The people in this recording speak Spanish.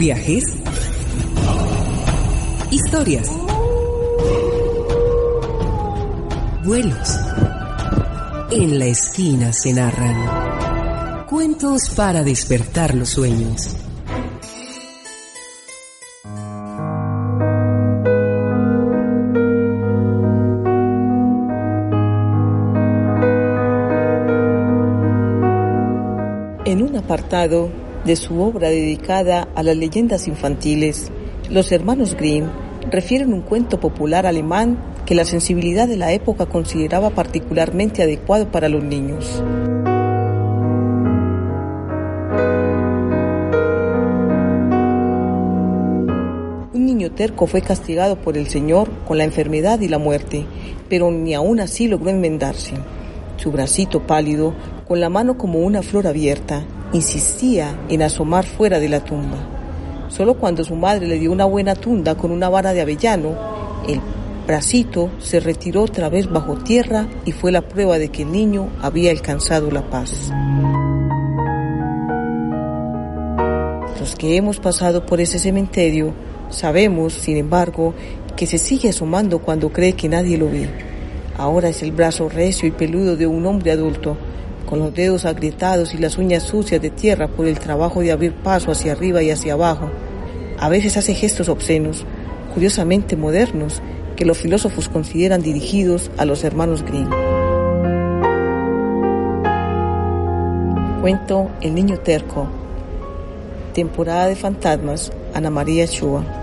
Viajes. Historias. Vuelos. En la esquina se narran. Cuentos para despertar los sueños. En un apartado de su obra dedicada a las leyendas infantiles, los hermanos Grimm refieren un cuento popular alemán que la sensibilidad de la época consideraba particularmente adecuado para los niños. Un niño terco fue castigado por el Señor con la enfermedad y la muerte, pero ni aún así logró enmendarse. Su bracito pálido, con la mano como una flor abierta, insistía en asomar fuera de la tumba. Solo cuando su madre le dio una buena tunda con una vara de avellano, el bracito se retiró otra vez bajo tierra y fue la prueba de que el niño había alcanzado la paz. Los que hemos pasado por ese cementerio sabemos, sin embargo, que se sigue asomando cuando cree que nadie lo ve. Ahora es el brazo recio y peludo de un hombre adulto, con los dedos agrietados y las uñas sucias de tierra por el trabajo de abrir paso hacia arriba y hacia abajo. A veces hace gestos obscenos, curiosamente modernos, que los filósofos consideran dirigidos a los hermanos Grimm. Cuento El niño terco. Temporada de fantasmas, Ana María Chua.